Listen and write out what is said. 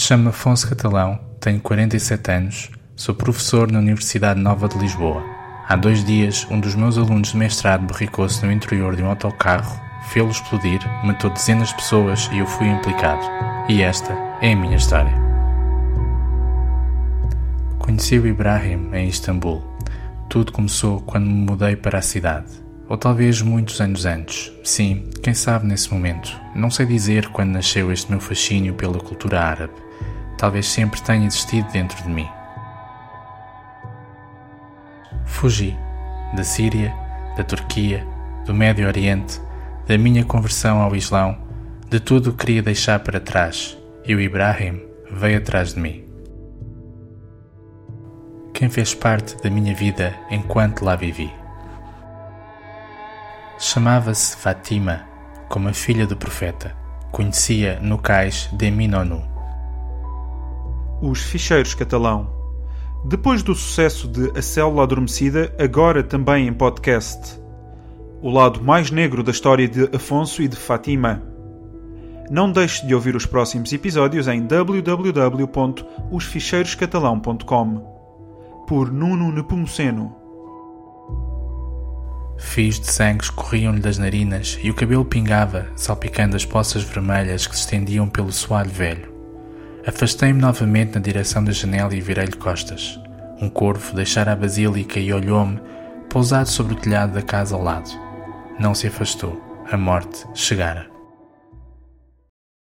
Chamo-me Afonso Catalão, tenho 47 anos, sou professor na Universidade Nova de Lisboa. Há dois dias, um dos meus alunos de mestrado berricou-se no interior de um autocarro, fê-lo explodir, matou dezenas de pessoas e eu fui implicado. E esta é a minha história. Conheci o Ibrahim em Istambul. Tudo começou quando me mudei para a cidade. Ou talvez muitos anos antes. Sim, quem sabe nesse momento. Não sei dizer quando nasceu este meu fascínio pela cultura árabe. Talvez sempre tenha existido dentro de mim. Fugi da Síria, da Turquia, do Médio Oriente, da minha conversão ao Islão, de tudo o que queria deixar para trás, e o Ibrahim veio atrás de mim. Quem fez parte da minha vida enquanto lá vivi. Chamava-se Fatima, como a filha do profeta. Conhecia no cais de Minonu. Os Ficheiros Catalão. Depois do sucesso de A Célula Adormecida, agora também em podcast. O lado mais negro da história de Afonso e de Fatima. Não deixe de ouvir os próximos episódios em www.osficheiroscatalão.com. Por Nuno Nepomuceno. Fios de sangue escorriam-lhe das narinas e o cabelo pingava, salpicando as poças vermelhas que se estendiam pelo soalho velho. Afastei-me novamente na direção da janela e virei-lhe costas. Um corvo deixara a basílica e olhou-me, pousado sobre o telhado da casa ao lado. Não se afastou. A morte chegara.